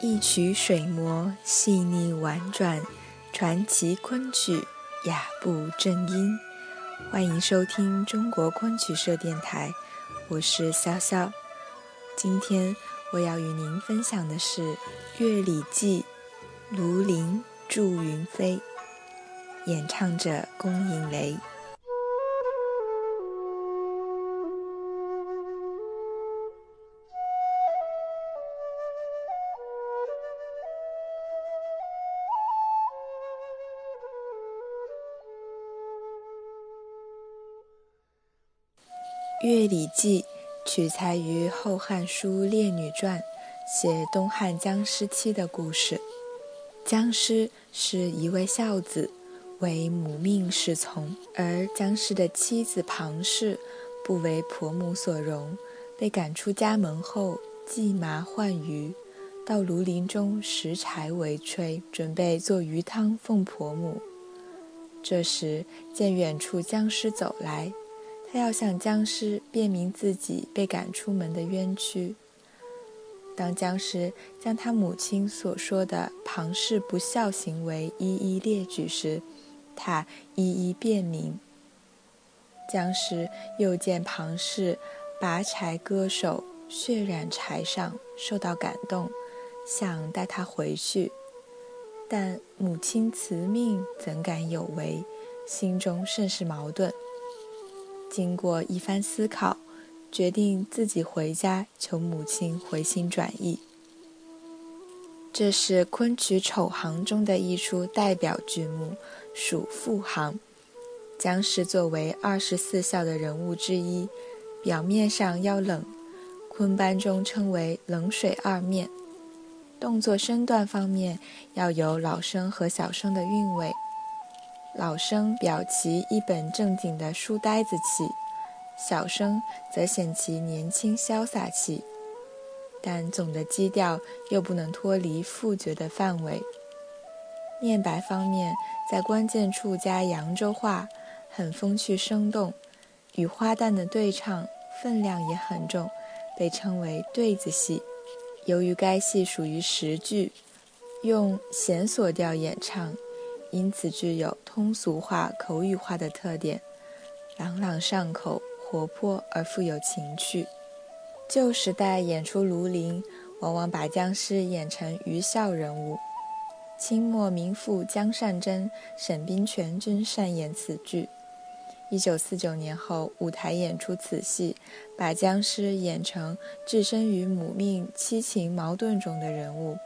一曲水磨细腻婉转，传奇昆曲雅步正音。欢迎收听中国昆曲社电台，我是潇潇。今天我要与您分享的是《乐礼记》，卢林祝云飞，演唱者龚颖雷。《乐礼记》取材于《后汉书·列女传》，写东汉姜师期的故事。姜师是一位孝子，为母命是从，而姜师的妻子庞氏不为婆母所容，被赶出家门后，寄麻换鱼，到庐林中拾柴为炊，准备做鱼汤奉婆母。这时见远处姜师走来。他要向僵尸辨明自己被赶出门的冤屈。当僵尸将他母亲所说的庞氏不孝行为一一列举时，他一一辨明。僵尸又见庞氏拔柴割手，血染柴上，受到感动，想带他回去，但母亲辞命，怎敢有违？心中甚是矛盾。经过一番思考，决定自己回家求母亲回心转意。这是昆曲丑行中的一出代表剧目，属副行。姜氏作为二十四孝的人物之一，表面上要冷，昆班中称为冷水二面。动作身段方面要有老生和小生的韵味。老生表其一本正经的书呆子气，小生则显其年轻潇洒气，但总的基调又不能脱离复角的范围。念白方面，在关键处加扬州话，很风趣生动，与花旦的对唱分量也很重，被称为对子戏。由于该戏属于实剧，用弦索调演唱。因此具有通俗化、口语化的特点，朗朗上口，活泼而富有情趣。旧时代演出庐陵，往往把僵尸演成愚孝人物。清末名妇江善珍、沈冰泉均擅演此剧。一九四九年后，舞台演出此戏，把僵尸演成置身于母命七情矛盾中的人物。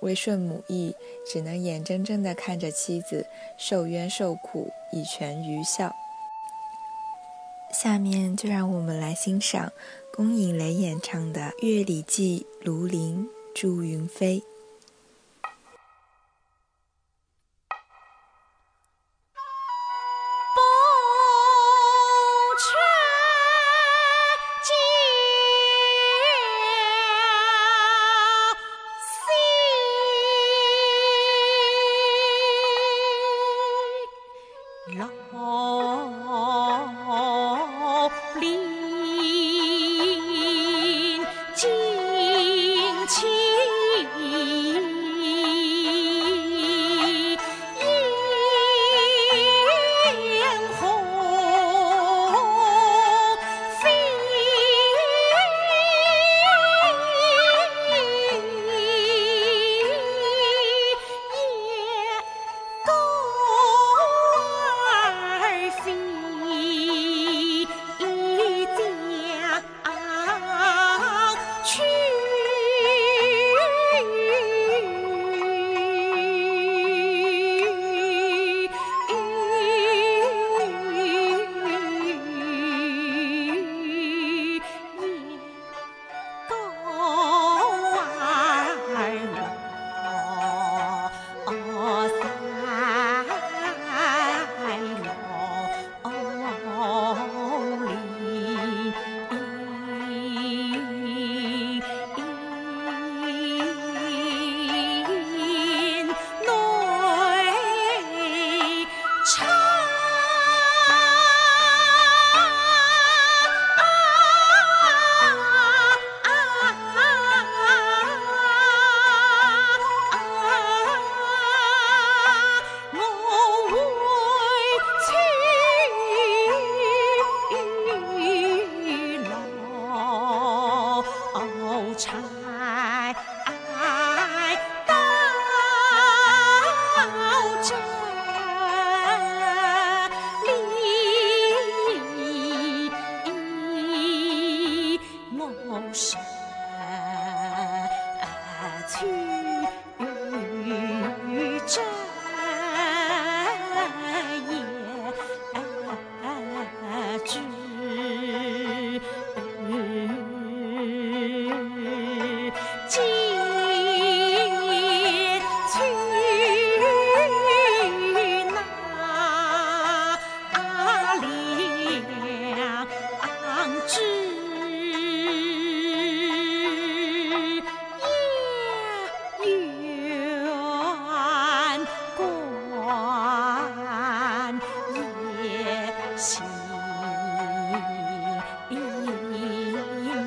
为顺母意，只能眼睁睁地看着妻子受冤受苦，以全愚孝。下面就让我们来欣赏龚颖雷演唱的《月里记·卢陵祝云飞》。老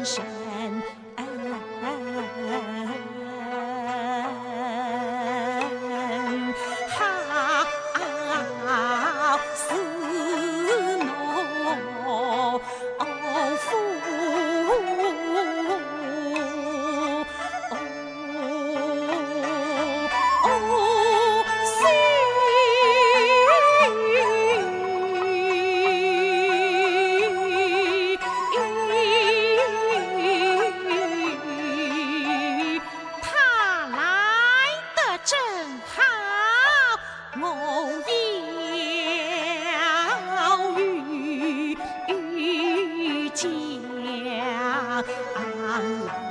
Sống 二